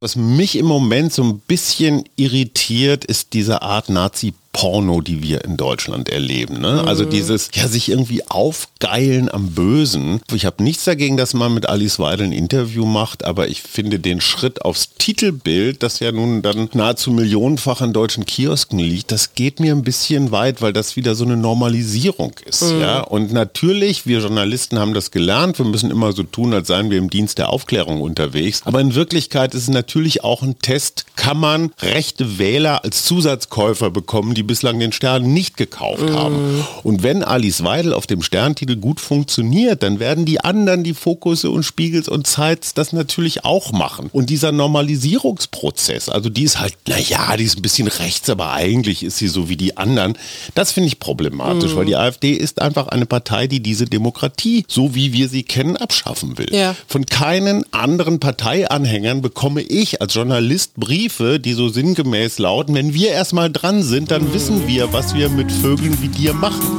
Was mich im Moment so ein bisschen irritiert, ist diese Art Nazi Porno, die wir in Deutschland erleben. Ne? Also mhm. dieses, ja, sich irgendwie aufgeilen am Bösen. Ich habe nichts dagegen, dass man mit Alice Weidel ein Interview macht, aber ich finde den Schritt aufs Titelbild, das ja nun dann nahezu millionenfach an deutschen Kiosken liegt, das geht mir ein bisschen weit, weil das wieder so eine Normalisierung ist. Mhm. Ja? Und natürlich, wir Journalisten haben das gelernt, wir müssen immer so tun, als seien wir im Dienst der Aufklärung unterwegs. Aber in Wirklichkeit ist es natürlich auch ein Test, kann man rechte Wähler als Zusatzkäufer bekommen, die bislang den Stern nicht gekauft mm. haben. Und wenn Alice Weidel auf dem Sterntitel gut funktioniert, dann werden die anderen, die Fokusse und Spiegels und Zeits, das natürlich auch machen. Und dieser Normalisierungsprozess, also die ist halt, naja, die ist ein bisschen rechts, aber eigentlich ist sie so wie die anderen. Das finde ich problematisch, mm. weil die AfD ist einfach eine Partei, die diese Demokratie, so wie wir sie kennen, abschaffen will. Ja. Von keinen anderen Parteianhängern bekomme ich als Journalist Briefe, die so sinngemäß lauten, wenn wir erstmal dran sind, dann wissen wir, was wir mit Vögeln wie dir machen.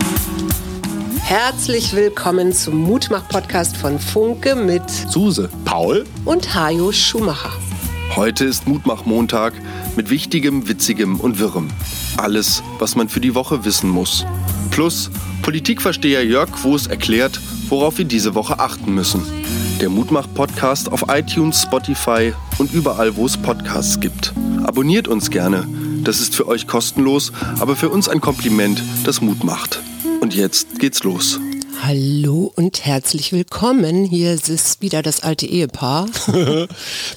Herzlich willkommen zum Mutmach-Podcast von Funke mit Suse, Paul und Hajo Schumacher. Heute ist Mutmach-Montag mit Wichtigem, Witzigem und Wirrem. Alles, was man für die Woche wissen muss. Plus Politikversteher Jörg Quos erklärt, worauf wir diese Woche achten müssen. Der Mutmach-Podcast auf iTunes, Spotify und überall, wo es Podcasts gibt. Abonniert uns gerne das ist für euch kostenlos, aber für uns ein Kompliment, das Mut macht. Und jetzt geht's los. Hallo und herzlich willkommen. Hier ist wieder das alte Ehepaar.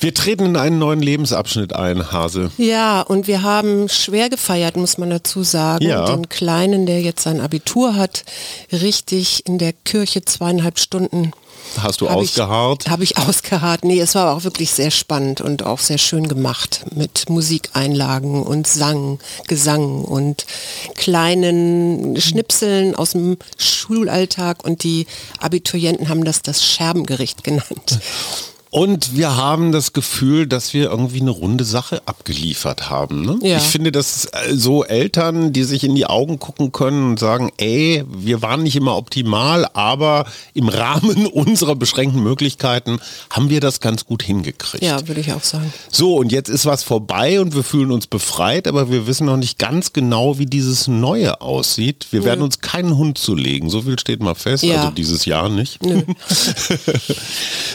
wir treten in einen neuen Lebensabschnitt ein, Hase. Ja, und wir haben schwer gefeiert, muss man dazu sagen. Ja. Den Kleinen, der jetzt sein Abitur hat, richtig in der Kirche zweieinhalb Stunden Hast du hab ausgeharrt? Habe ich ausgeharrt. Nee, es war auch wirklich sehr spannend und auch sehr schön gemacht mit Musikeinlagen und Sang, Gesang und kleinen Schnipseln aus dem Schulalltag und die Abiturienten haben das das Scherbengericht genannt. Und wir haben das Gefühl, dass wir irgendwie eine runde Sache abgeliefert haben. Ne? Ja. Ich finde, dass äh, so Eltern, die sich in die Augen gucken können und sagen, ey, wir waren nicht immer optimal, aber im Rahmen unserer beschränkten Möglichkeiten haben wir das ganz gut hingekriegt. Ja, würde ich auch sagen. So, und jetzt ist was vorbei und wir fühlen uns befreit, aber wir wissen noch nicht ganz genau, wie dieses Neue aussieht. Wir mhm. werden uns keinen Hund zulegen, so viel steht mal fest, ja. also dieses Jahr nicht.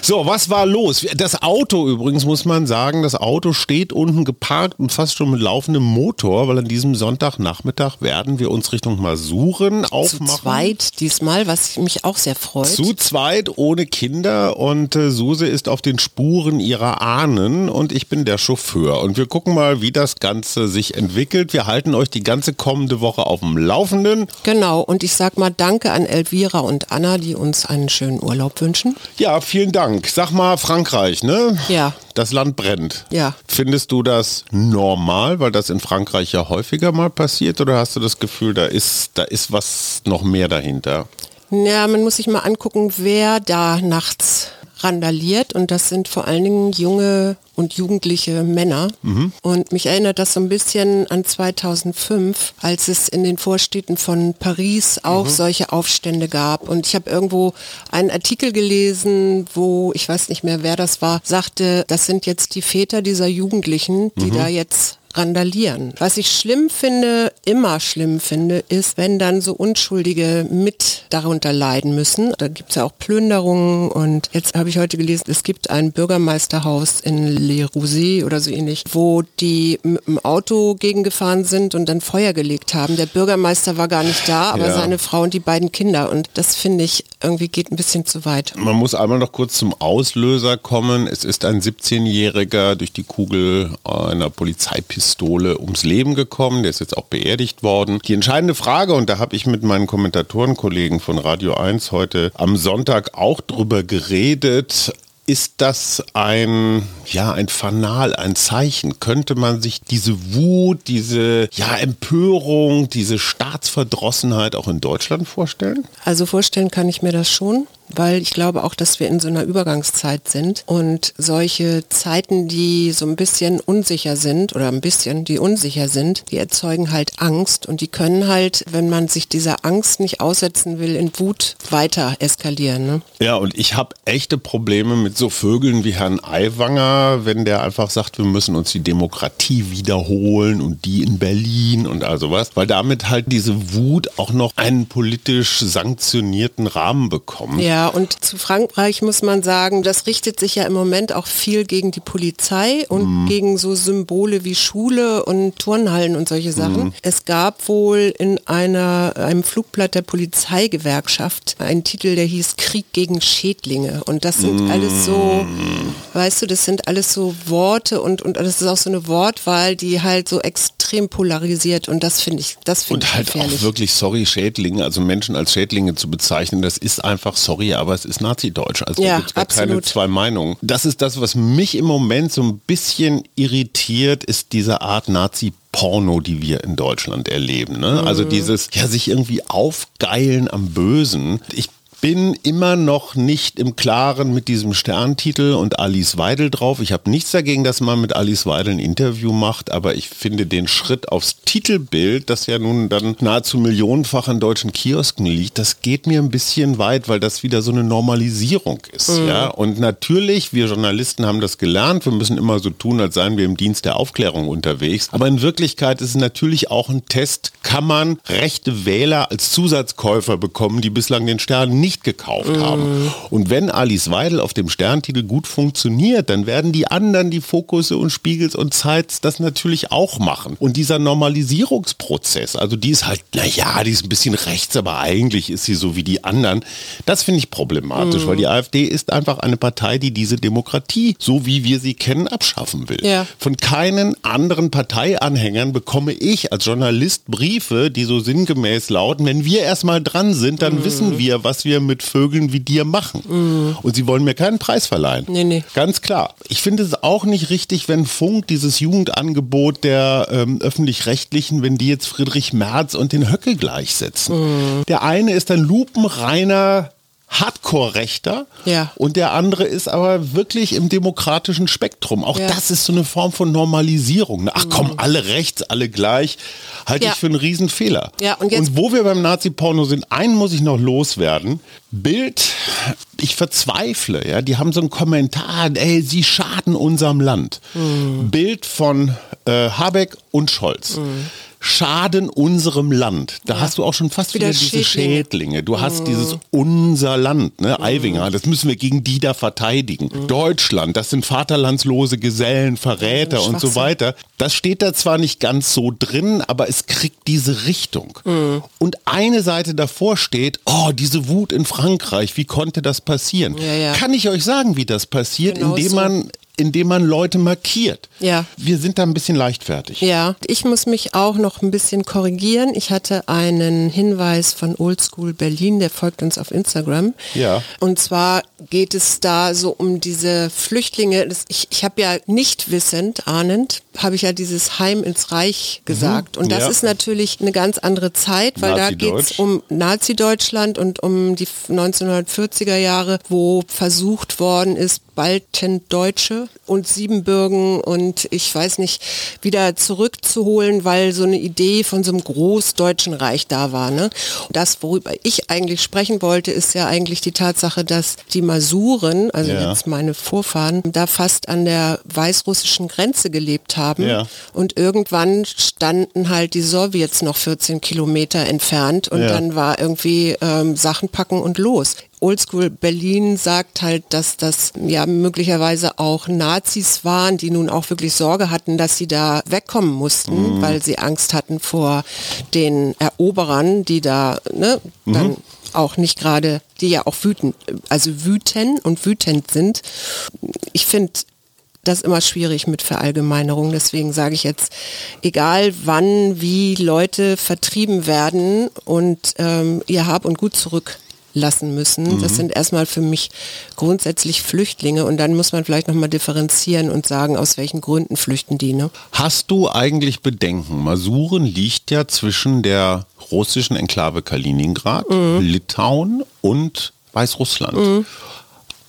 So, was war los? Los. Das Auto übrigens muss man sagen, das Auto steht unten geparkt und fast schon mit laufendem Motor, weil an diesem Sonntagnachmittag werden wir uns Richtung Masuren aufmachen. Zu zweit diesmal, was mich auch sehr freut. Zu zweit, ohne Kinder und äh, Suse ist auf den Spuren ihrer Ahnen und ich bin der Chauffeur. Und wir gucken mal, wie das Ganze sich entwickelt. Wir halten euch die ganze kommende Woche auf dem Laufenden. Genau, und ich sag mal Danke an Elvira und Anna, die uns einen schönen Urlaub wünschen. Ja, vielen Dank. Sag mal, Frank, Frankreich, ne? Ja. Das Land brennt. Ja. Findest du das normal, weil das in Frankreich ja häufiger mal passiert, oder hast du das Gefühl, da ist, da ist was noch mehr dahinter? Ja, man muss sich mal angucken, wer da nachts randaliert und das sind vor allen Dingen junge und jugendliche Männer. Mhm. Und mich erinnert das so ein bisschen an 2005, als es in den Vorstädten von Paris auch mhm. solche Aufstände gab. Und ich habe irgendwo einen Artikel gelesen, wo, ich weiß nicht mehr, wer das war, sagte, das sind jetzt die Väter dieser Jugendlichen, die mhm. da jetzt randalieren. Was ich schlimm finde, immer schlimm finde, ist, wenn dann so Unschuldige mit darunter leiden müssen. Da gibt es ja auch Plünderungen und jetzt habe ich heute gelesen, es gibt ein Bürgermeisterhaus in Le Rousset oder so ähnlich, wo die mit dem Auto gegengefahren sind und dann Feuer gelegt haben. Der Bürgermeister war gar nicht da, aber ja. seine Frau und die beiden Kinder und das finde ich irgendwie geht ein bisschen zu weit. Man muss einmal noch kurz zum Auslöser kommen. Es ist ein 17-Jähriger durch die Kugel einer Polizeipistole Pistole ums Leben gekommen. Der ist jetzt auch beerdigt worden. Die entscheidende Frage, und da habe ich mit meinen Kommentatorenkollegen von Radio 1 heute am Sonntag auch drüber geredet, ist das ein, ja, ein Fanal, ein Zeichen? Könnte man sich diese Wut, diese, ja, Empörung, diese Staatsverdrossenheit auch in Deutschland vorstellen? Also vorstellen kann ich mir das schon. Weil ich glaube auch, dass wir in so einer Übergangszeit sind und solche Zeiten, die so ein bisschen unsicher sind oder ein bisschen, die unsicher sind, die erzeugen halt Angst und die können halt, wenn man sich dieser Angst nicht aussetzen will, in Wut weiter eskalieren. Ne? Ja, und ich habe echte Probleme mit so Vögeln wie Herrn Aiwanger, wenn der einfach sagt, wir müssen uns die Demokratie wiederholen und die in Berlin und all sowas, weil damit halt diese Wut auch noch einen politisch sanktionierten Rahmen bekommt. Ja, und zu Frankreich muss man sagen, das richtet sich ja im Moment auch viel gegen die Polizei und mhm. gegen so Symbole wie Schule und Turnhallen und solche Sachen. Mhm. Es gab wohl in einer, einem Flugblatt der Polizeigewerkschaft einen Titel, der hieß Krieg gegen Schädlinge. Und das sind mhm. alles so, weißt du, das sind alles so Worte und, und das ist auch so eine Wortwahl, die halt so extrem polarisiert und das finde ich, das finde ich Und halt gefährlich. auch wirklich, sorry, Schädlinge, also Menschen als Schädlinge zu bezeichnen, das ist einfach, sorry, aber es ist Nazi-Deutsch. Also ja, da gibt es gar keine zwei Meinungen. Das ist das, was mich im Moment so ein bisschen irritiert, ist diese Art Nazi- Porno, die wir in Deutschland erleben. Ne? Also mhm. dieses, ja, sich irgendwie aufgeilen am Bösen. Ich bin immer noch nicht im Klaren mit diesem Sterntitel und Alice Weidel drauf. Ich habe nichts dagegen, dass man mit Alice Weidel ein Interview macht, aber ich finde den Schritt aufs Titelbild, das ja nun dann nahezu millionenfach an deutschen Kiosken liegt, das geht mir ein bisschen weit, weil das wieder so eine Normalisierung ist. Mhm. Ja? Und natürlich, wir Journalisten haben das gelernt, wir müssen immer so tun, als seien wir im Dienst der Aufklärung unterwegs. Aber in Wirklichkeit ist es natürlich auch ein Test, kann man rechte Wähler als Zusatzkäufer bekommen, die bislang den Stern nicht nicht gekauft mm. haben. Und wenn Alice Weidel auf dem Sterntitel gut funktioniert, dann werden die anderen, die Fokusse und Spiegels und Zeits, das natürlich auch machen. Und dieser Normalisierungsprozess, also die ist halt, naja, die ist ein bisschen rechts, aber eigentlich ist sie so wie die anderen. Das finde ich problematisch, mm. weil die AfD ist einfach eine Partei, die diese Demokratie, so wie wir sie kennen, abschaffen will. Ja. Von keinen anderen Parteianhängern bekomme ich als Journalist Briefe, die so sinngemäß lauten, wenn wir erstmal dran sind, dann mm. wissen wir, was wir wir mit Vögeln wie dir machen. Mhm. Und sie wollen mir keinen Preis verleihen. Nee, nee. Ganz klar. Ich finde es auch nicht richtig, wenn Funk dieses Jugendangebot der ähm, öffentlich-rechtlichen, wenn die jetzt Friedrich Merz und den Höcke gleichsetzen. Mhm. Der eine ist ein lupenreiner Hardcore-Rechter ja. und der andere ist aber wirklich im demokratischen Spektrum. Auch ja. das ist so eine Form von Normalisierung. Ach komm, mhm. alle rechts, alle gleich, halte ja. ich für einen Riesenfehler. Ja, und, und wo wir beim Nazi-Porno sind, einen muss ich noch loswerden. Bild, ich verzweifle, ja, die haben so einen Kommentar, ey, sie schaden unserem Land. Mhm. Bild von äh, Habeck und Scholz. Mhm schaden unserem Land. Da ja. hast du auch schon fast wieder, wieder diese Schädlinge. Schädlinge. Du hast mhm. dieses unser Land, ne? Mhm. Eivinger, das müssen wir gegen die da verteidigen. Mhm. Deutschland, das sind vaterlandslose Gesellen, Verräter und so weiter. Das steht da zwar nicht ganz so drin, aber es kriegt diese Richtung. Mhm. Und eine Seite davor steht, oh, diese Wut in Frankreich, wie konnte das passieren? Ja, ja. Kann ich euch sagen, wie das passiert, genau indem so. man indem man Leute markiert. Ja. Wir sind da ein bisschen leichtfertig. Ja, ich muss mich auch noch ein bisschen korrigieren. Ich hatte einen Hinweis von Oldschool Berlin, der folgt uns auf Instagram. Ja. Und zwar geht es da so um diese Flüchtlinge. Ich, ich habe ja nicht wissend, ahnend, habe ich ja dieses Heim ins Reich gesagt. Mhm. Und das ja. ist natürlich eine ganz andere Zeit, weil da geht es um Nazi-Deutschland und um die 1940er Jahre, wo versucht worden ist, Baltendeutsche und Siebenbürgen und ich weiß nicht, wieder zurückzuholen, weil so eine Idee von so einem großdeutschen Reich da war. Ne? Das, worüber ich eigentlich sprechen wollte, ist ja eigentlich die Tatsache, dass die Masuren, also ja. jetzt meine Vorfahren, da fast an der weißrussischen Grenze gelebt haben ja. und irgendwann standen halt die Sowjets noch 14 Kilometer entfernt und ja. dann war irgendwie ähm, Sachen packen und los. Oldschool Berlin sagt halt, dass das ja möglicherweise auch Nazis waren, die nun auch wirklich Sorge hatten, dass sie da wegkommen mussten, mhm. weil sie Angst hatten vor den Eroberern, die da ne, mhm. dann auch nicht gerade, die ja auch wütend, also wütend und wütend sind. Ich finde das immer schwierig mit Verallgemeinerung. Deswegen sage ich jetzt, egal wann, wie Leute vertrieben werden und ähm, ihr Hab und Gut zurück lassen müssen. Mhm. Das sind erstmal für mich grundsätzlich Flüchtlinge und dann muss man vielleicht nochmal differenzieren und sagen, aus welchen Gründen flüchten die. Ne? Hast du eigentlich Bedenken? Masuren liegt ja zwischen der russischen Enklave Kaliningrad, mhm. Litauen und Weißrussland. Mhm.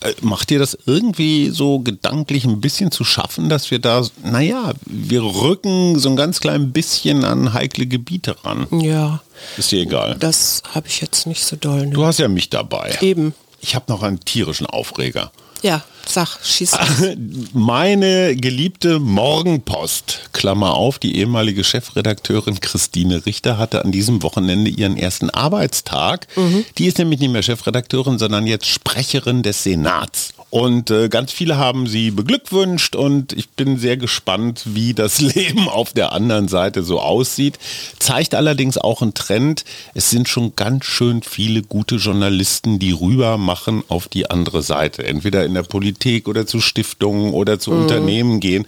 Äh, macht dir das irgendwie so gedanklich ein bisschen zu schaffen, dass wir da, naja, wir rücken so ein ganz klein bisschen an heikle Gebiete ran? Ja. Ist dir egal. Das habe ich jetzt nicht so doll. Ne? Du hast ja mich dabei. Eben. Ich habe noch einen tierischen Aufreger. Ja, sag, schieß. Meine geliebte Morgenpost, Klammer auf, die ehemalige Chefredakteurin Christine Richter hatte an diesem Wochenende ihren ersten Arbeitstag. Mhm. Die ist nämlich nicht mehr Chefredakteurin, sondern jetzt Sprecherin des Senats. Und äh, ganz viele haben sie beglückwünscht und ich bin sehr gespannt, wie das Leben auf der anderen Seite so aussieht. Zeigt allerdings auch einen Trend. Es sind schon ganz schön viele gute Journalisten, die rüber machen auf die andere Seite. Entweder in der Politik oder zu Stiftungen oder zu mhm. Unternehmen gehen.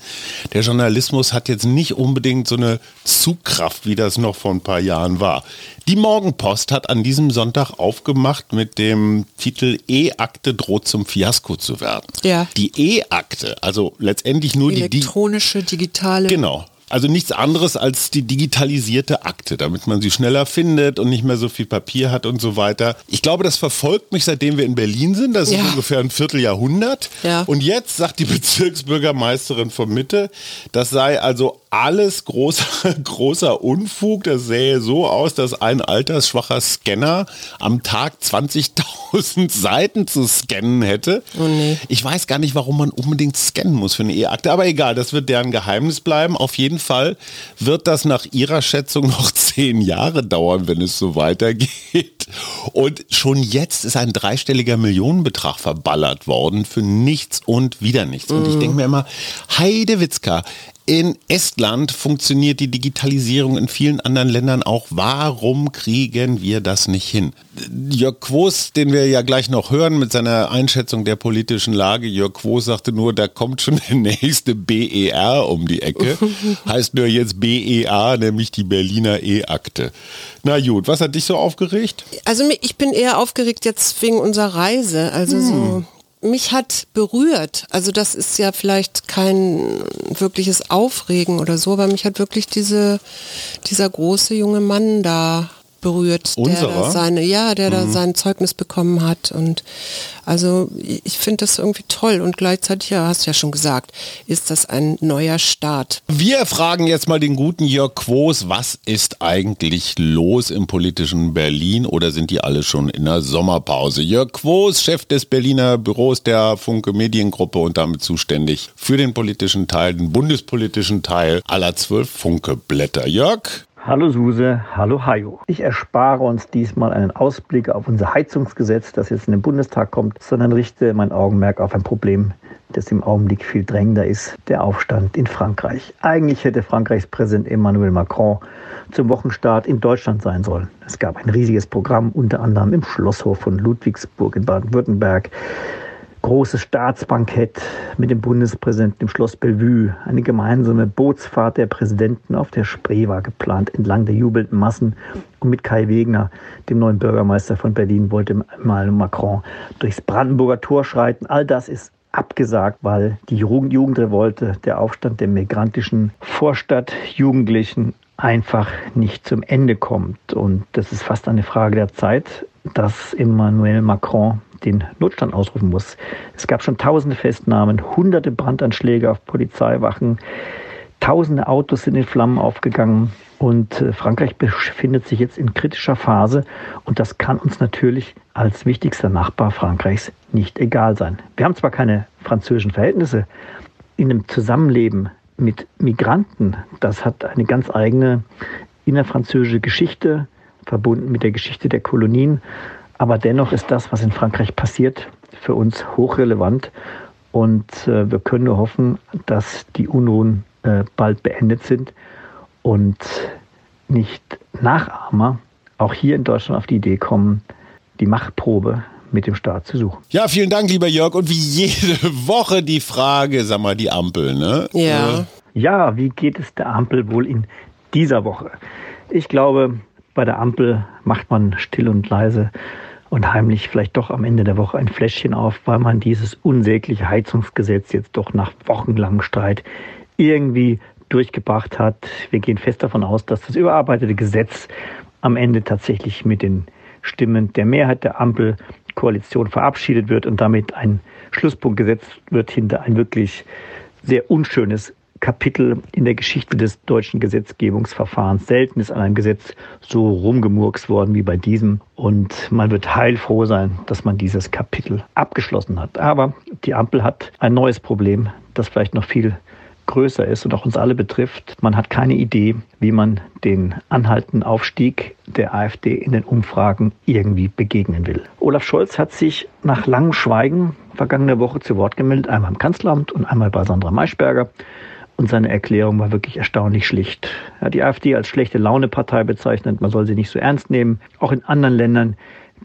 Der Journalismus hat jetzt nicht unbedingt so eine Zugkraft, wie das noch vor ein paar Jahren war. Die Morgenpost hat an diesem Sonntag aufgemacht mit dem Titel E-Akte droht zum Fiasko zu werden. Ja. Die E-Akte, also letztendlich nur die elektronische, digitale. Genau. Also nichts anderes als die digitalisierte Akte, damit man sie schneller findet und nicht mehr so viel Papier hat und so weiter. Ich glaube, das verfolgt mich, seitdem wir in Berlin sind. Das ja. ist ungefähr ein Vierteljahrhundert. Ja. Und jetzt sagt die Bezirksbürgermeisterin von Mitte, das sei also alles großer, großer Unfug. Das sähe so aus, dass ein altersschwacher Scanner am Tag 20.000 Seiten zu scannen hätte. Oh nee. Ich weiß gar nicht, warum man unbedingt scannen muss für eine E-Akte, aber egal, das wird deren Geheimnis bleiben. Auf jeden Fall wird das nach ihrer Schätzung noch zehn Jahre dauern, wenn es so weitergeht. Und schon jetzt ist ein dreistelliger Millionenbetrag verballert worden für nichts und wieder nichts. Und ich mhm. denke mir immer, Heidewitzka, in Estland funktioniert die Digitalisierung in vielen anderen Ländern auch. Warum kriegen wir das nicht hin? Jörg Quos, den wir ja gleich noch hören mit seiner Einschätzung der politischen Lage, Jörg Quos sagte nur, da kommt schon der nächste BER um die Ecke. heißt nur jetzt BEA, nämlich die Berliner E-Akte. Na gut, was hat dich so aufgeregt? Also ich bin eher aufgeregt jetzt wegen unserer Reise. Also hm. so mich hat berührt. Also das ist ja vielleicht kein wirkliches Aufregen oder so, aber mich hat wirklich diese, dieser große junge Mann da berührt, Unserer? der da seine, ja, der mhm. da sein Zeugnis bekommen hat. Und also ich finde das irgendwie toll und gleichzeitig, ja, hast du ja schon gesagt, ist das ein neuer Start. Wir fragen jetzt mal den guten Jörg Quos, was ist eigentlich los im politischen Berlin oder sind die alle schon in der Sommerpause? Jörg Quos, Chef des Berliner Büros der Funke Mediengruppe und damit zuständig für den politischen Teil, den bundespolitischen Teil aller zwölf Funke-Blätter. Jörg, Hallo Suse, hallo Hajo. Ich erspare uns diesmal einen Ausblick auf unser Heizungsgesetz, das jetzt in den Bundestag kommt, sondern richte mein Augenmerk auf ein Problem, das im Augenblick viel drängender ist, der Aufstand in Frankreich. Eigentlich hätte Frankreichs Präsident Emmanuel Macron zum Wochenstart in Deutschland sein sollen. Es gab ein riesiges Programm, unter anderem im Schlosshof von Ludwigsburg in Baden-Württemberg großes Staatsbankett mit dem Bundespräsidenten im Schloss Bellevue. Eine gemeinsame Bootsfahrt der Präsidenten auf der Spree war geplant, entlang der jubelnden Massen. Und mit Kai Wegner, dem neuen Bürgermeister von Berlin, wollte mal Macron durchs Brandenburger Tor schreiten. All das ist abgesagt, weil die Jugendrevolte, der Aufstand der migrantischen Vorstadtjugendlichen einfach nicht zum Ende kommt. Und das ist fast eine Frage der Zeit, dass Emmanuel Macron den Notstand ausrufen muss. Es gab schon tausende Festnahmen, hunderte Brandanschläge auf Polizeiwachen, tausende Autos sind in Flammen aufgegangen und äh, Frankreich befindet sich jetzt in kritischer Phase und das kann uns natürlich als wichtigster Nachbar Frankreichs nicht egal sein. Wir haben zwar keine französischen Verhältnisse in einem Zusammenleben mit Migranten, das hat eine ganz eigene innerfranzösische Geschichte, verbunden mit der Geschichte der Kolonien. Aber dennoch ist das, was in Frankreich passiert, für uns hochrelevant. Und äh, wir können nur hoffen, dass die Unruhen äh, bald beendet sind und nicht Nachahmer auch hier in Deutschland auf die Idee kommen, die Machtprobe mit dem Staat zu suchen. Ja, vielen Dank, lieber Jörg. Und wie jede Woche die Frage, sag mal, die Ampel, ne? Ja. Ja, wie geht es der Ampel wohl in dieser Woche? Ich glaube, bei der Ampel macht man still und leise und heimlich vielleicht doch am Ende der Woche ein Fläschchen auf, weil man dieses unsägliche Heizungsgesetz jetzt doch nach wochenlangem Streit irgendwie durchgebracht hat. Wir gehen fest davon aus, dass das überarbeitete Gesetz am Ende tatsächlich mit den Stimmen der Mehrheit der Ampel Koalition verabschiedet wird und damit ein Schlusspunkt gesetzt wird hinter ein wirklich sehr unschönes Kapitel in der Geschichte des deutschen Gesetzgebungsverfahrens. Selten ist an einem Gesetz so rumgemurks worden wie bei diesem. Und man wird heilfroh sein, dass man dieses Kapitel abgeschlossen hat. Aber die Ampel hat ein neues Problem, das vielleicht noch viel größer ist und auch uns alle betrifft. Man hat keine Idee, wie man den anhaltenden Aufstieg der AfD in den Umfragen irgendwie begegnen will. Olaf Scholz hat sich nach langem Schweigen vergangene Woche zu Wort gemeldet, einmal im Kanzleramt und einmal bei Sandra Maischberger. Und seine Erklärung war wirklich erstaunlich schlicht. Er hat die AfD als schlechte Laune-Partei bezeichnet. Man soll sie nicht so ernst nehmen. Auch in anderen Ländern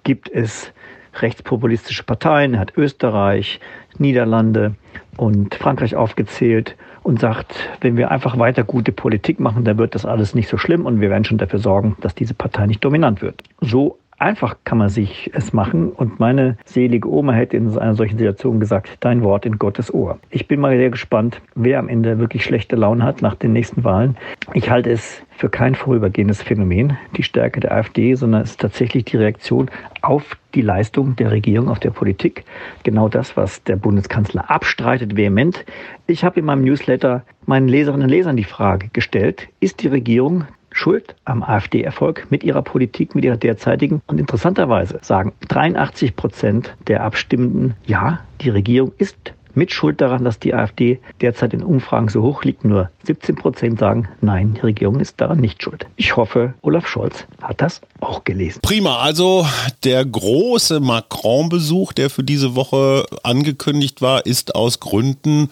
gibt es rechtspopulistische Parteien. Er hat Österreich, Niederlande und Frankreich aufgezählt und sagt, wenn wir einfach weiter gute Politik machen, dann wird das alles nicht so schlimm und wir werden schon dafür sorgen, dass diese Partei nicht dominant wird. So Einfach kann man sich es machen und meine selige Oma hätte in einer solchen Situation gesagt, dein Wort in Gottes Ohr. Ich bin mal sehr gespannt, wer am Ende wirklich schlechte Laune hat nach den nächsten Wahlen. Ich halte es für kein vorübergehendes Phänomen, die Stärke der AfD, sondern es ist tatsächlich die Reaktion auf die Leistung der Regierung, auf der Politik. Genau das, was der Bundeskanzler abstreitet, vehement. Ich habe in meinem Newsletter meinen Leserinnen und Lesern die Frage gestellt, ist die Regierung schuld am AfD-Erfolg mit ihrer Politik, mit ihrer derzeitigen. Und interessanterweise sagen 83 Prozent der Abstimmenden, ja, die Regierung ist mit Schuld daran, dass die AfD derzeit in Umfragen so hoch liegt. Nur 17 Prozent sagen, nein, die Regierung ist daran nicht schuld. Ich hoffe, Olaf Scholz hat das auch gelesen. Prima, also der große Macron-Besuch, der für diese Woche angekündigt war, ist aus Gründen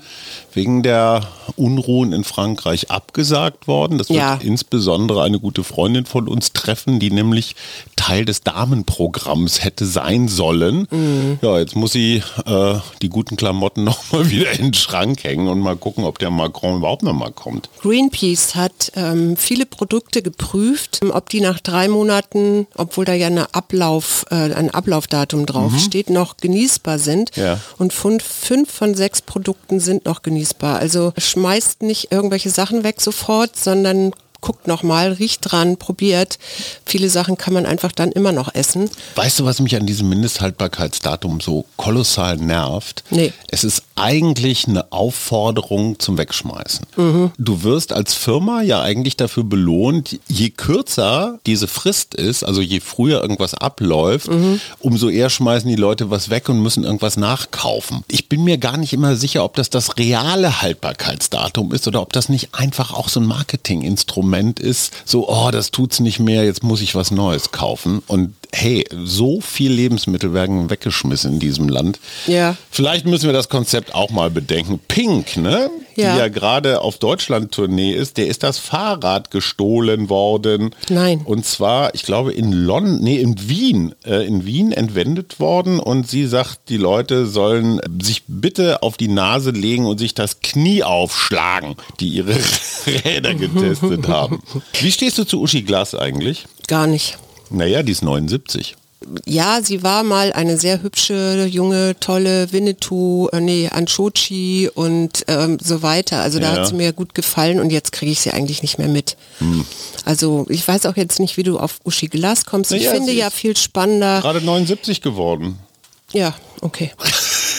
wegen der Unruhen in Frankreich abgesagt worden. Das wird ja. insbesondere eine gute Freundin von uns treffen, die nämlich Teil des Damenprogramms hätte sein sollen. Mhm. Ja, jetzt muss sie äh, die guten Klamotten nochmal wieder in den Schrank hängen und mal gucken, ob der Macron überhaupt nochmal kommt. Greenpeace hat ähm, viele Produkte geprüft, ob die nach drei Monaten, obwohl da ja eine Ablauf, äh, ein Ablaufdatum draufsteht, mhm. noch genießbar sind. Ja. Und fünf, fünf von sechs Produkten sind noch genießbar. Also schmeißt nicht irgendwelche Sachen weg sofort, sondern guckt nochmal, riecht dran, probiert. Viele Sachen kann man einfach dann immer noch essen. Weißt du, was mich an diesem Mindesthaltbarkeitsdatum so kolossal nervt? Nee. Es ist eigentlich eine Aufforderung zum Wegschmeißen. Mhm. Du wirst als Firma ja eigentlich dafür belohnt, je kürzer diese Frist ist, also je früher irgendwas abläuft, mhm. umso eher schmeißen die Leute was weg und müssen irgendwas nachkaufen. Ich bin mir gar nicht immer sicher, ob das das reale Haltbarkeitsdatum ist oder ob das nicht einfach auch so ein Marketinginstrument Moment ist, so, oh, das tut's nicht mehr, jetzt muss ich was Neues kaufen. Und hey, so viel Lebensmittel werden weggeschmissen in diesem Land. Ja. Vielleicht müssen wir das Konzept auch mal bedenken. Pink, ne? Ja. Die ja gerade auf Deutschland-Tournee ist, der ist das Fahrrad gestohlen worden. Nein. Und zwar, ich glaube, in London, nee, in Wien, äh, in Wien entwendet worden und sie sagt, die Leute sollen sich bitte auf die Nase legen und sich das Knie aufschlagen, die ihre Räder getestet haben. Wie stehst du zu Uschi Glas eigentlich? Gar nicht. Naja, die ist 79. Ja, sie war mal eine sehr hübsche, junge, tolle Winnetou, äh, nee, Anchochi und ähm, so weiter. Also da ja. hat sie mir gut gefallen und jetzt kriege ich sie eigentlich nicht mehr mit. Hm. Also ich weiß auch jetzt nicht, wie du auf Uschi Glas kommst. Ich naja, finde ja viel spannender. Gerade 79 geworden. Ja, okay.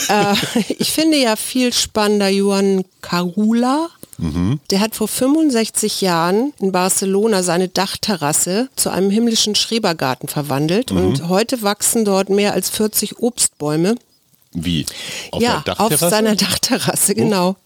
äh, ich finde ja viel spannender Johann Karula Mhm. Der hat vor 65 Jahren in Barcelona seine Dachterrasse zu einem himmlischen Schrebergarten verwandelt mhm. und heute wachsen dort mehr als 40 Obstbäume wie? Auf ja, auf seiner Dachterrasse, genau.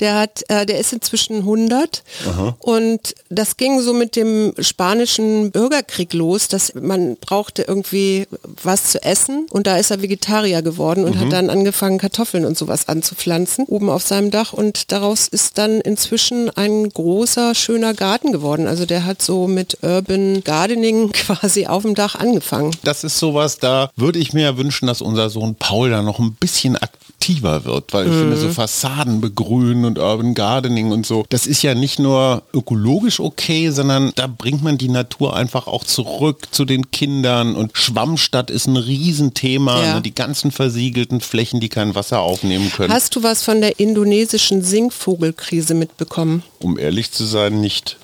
Der hat, äh, der ist inzwischen 100 Aha. und das ging so mit dem spanischen Bürgerkrieg los, dass man brauchte irgendwie was zu essen und da ist er Vegetarier geworden und mhm. hat dann angefangen Kartoffeln und sowas anzupflanzen oben auf seinem Dach und daraus ist dann inzwischen ein großer schöner Garten geworden. Also der hat so mit Urban Gardening quasi auf dem Dach angefangen. Das ist sowas, da würde ich mir wünschen, dass unser Sohn Paul da noch ein bisschen aktiver wird, weil ich mhm. finde so Fassaden begrünen und Urban Gardening und so, das ist ja nicht nur ökologisch okay, sondern da bringt man die Natur einfach auch zurück zu den Kindern und Schwammstadt ist ein Riesenthema, ja. ne? die ganzen versiegelten Flächen, die kein Wasser aufnehmen können. Hast du was von der indonesischen Singvogelkrise mitbekommen? Um ehrlich zu sein, nicht.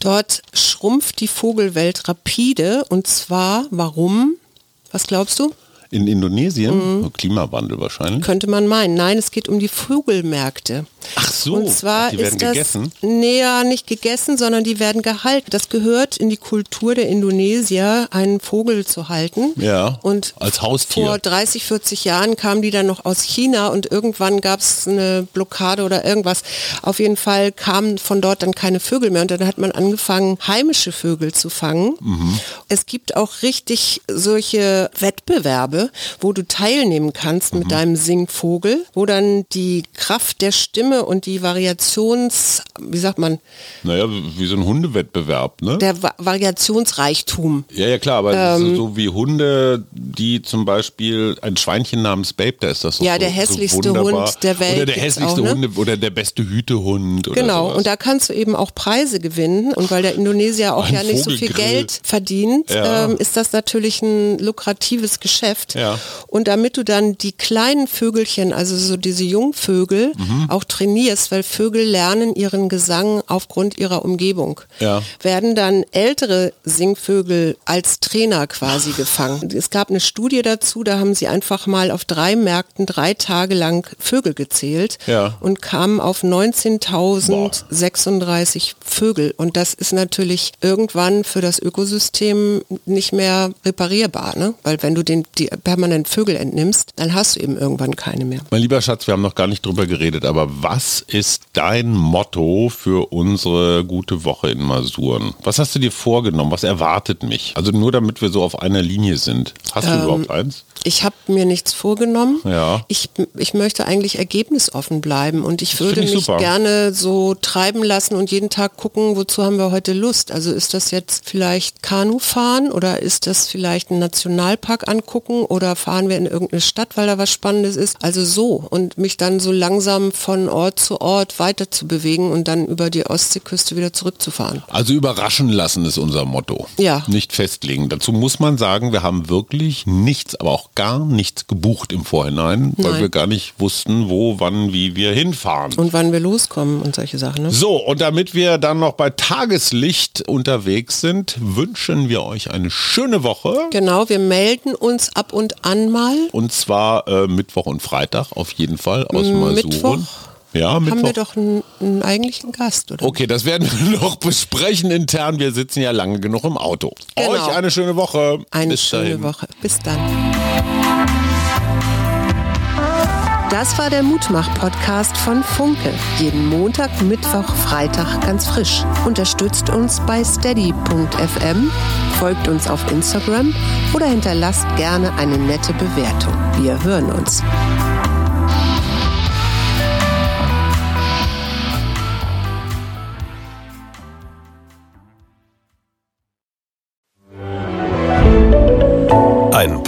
Dort schrumpft die Vogelwelt rapide und zwar, warum? Was glaubst du? In Indonesien? Mhm. Klimawandel wahrscheinlich. Könnte man meinen. Nein, es geht um die Vogelmärkte. Ach so. Und zwar die werden ist das gegessen. näher nicht gegessen, sondern die werden gehalten. Das gehört in die Kultur der Indonesier, einen Vogel zu halten. Ja. Und als Haustier. vor 30, 40 Jahren kamen die dann noch aus China und irgendwann gab es eine Blockade oder irgendwas. Auf jeden Fall kamen von dort dann keine Vögel mehr und dann hat man angefangen, heimische Vögel zu fangen. Mhm. Es gibt auch richtig solche Wettbewerbe, wo du teilnehmen kannst Mhm. mit deinem Singvogel, wo dann die Kraft der Stimme und die Variations, wie sagt man, Naja, wie so ein Hundewettbewerb, ne? der Va Variationsreichtum. Ja, ja klar, aber Ähm. so, so wie Hunde, die zum Beispiel ein Schweinchen namens Babe, da ist das doch Ja, so, der hässlichste so. Hund der Welt Oder der hässlichste auch, ne? Hunde oder der beste Hütehund. Genau, sowas. und da kannst du eben auch Preise gewinnen. Und weil der Indonesier auch Ein ja nicht so viel Vogelgrill. Geld verdient, Ja. ähm, ist das natürlich ein lukratives Geschäft. Ja. Und damit du dann die kleinen Vögelchen, also so diese Jungvögel, Mhm. auch trainierst, weil Vögel lernen ihren Gesang aufgrund ihrer Umgebung, Ja. werden dann ältere Singvögel als Trainer quasi gefangen. Es gab eine Studie dazu, da haben sie einfach mal auf drei Märkten drei Tage lang Vögel gezählt Ja. und kamen auf 19.036 Vögel. Und das ist natürlich irgendwann für das Ökosystem nicht mehr reparierbar, ne? Weil wenn du den die permanent Vögel entnimmst, dann hast du eben irgendwann keine mehr. Mein lieber Schatz, wir haben noch gar nicht drüber geredet, aber was ist dein Motto für unsere gute Woche in Masuren? Was hast du dir vorgenommen? Was erwartet mich? Also nur damit wir so auf einer Linie sind. Hast Ähm, du überhaupt eins? Ich habe mir nichts vorgenommen. Ja. Ich, ich möchte eigentlich ergebnisoffen bleiben und ich würde find ich mich super. gerne so treiben lassen und jeden Tag gucken, wozu haben wir heute Lust. Also ist das jetzt vielleicht Kanu fahren oder ist das vielleicht einen Nationalpark angucken oder fahren wir in irgendeine Stadt, weil da was Spannendes ist. Also so und mich dann so langsam von Ort zu Ort weiter zu bewegen und dann über die Ostseeküste wieder zurückzufahren. Also überraschen lassen ist unser Motto. Ja. Nicht festlegen. Dazu muss man sagen, wir haben wirklich nichts, aber auch gar nichts gebucht im Vorhinein, weil Nein. wir gar nicht wussten, wo, wann, wie wir hinfahren. Und wann wir loskommen und solche Sachen. Ne? So, und damit wir dann noch bei Tageslicht unterwegs sind, wünschen wir euch eine schöne Woche. Genau, wir melden uns ab und an mal. Und zwar äh, Mittwoch und Freitag auf jeden Fall aus Masuren. Mittwoch Ja, Haben wir Mittwoch. doch einen, einen eigentlichen Gast, oder? Okay, das werden wir noch besprechen intern. Wir sitzen ja lange genug im Auto. Genau. Euch eine schöne Woche. Eine Bis schöne dahin. Woche. Bis dann. Das war der Mutmach-Podcast von Funke. Jeden Montag, Mittwoch, Freitag ganz frisch. Unterstützt uns bei steady.fm, folgt uns auf Instagram oder hinterlasst gerne eine nette Bewertung. Wir hören uns.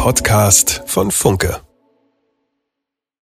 Podcast von Funke.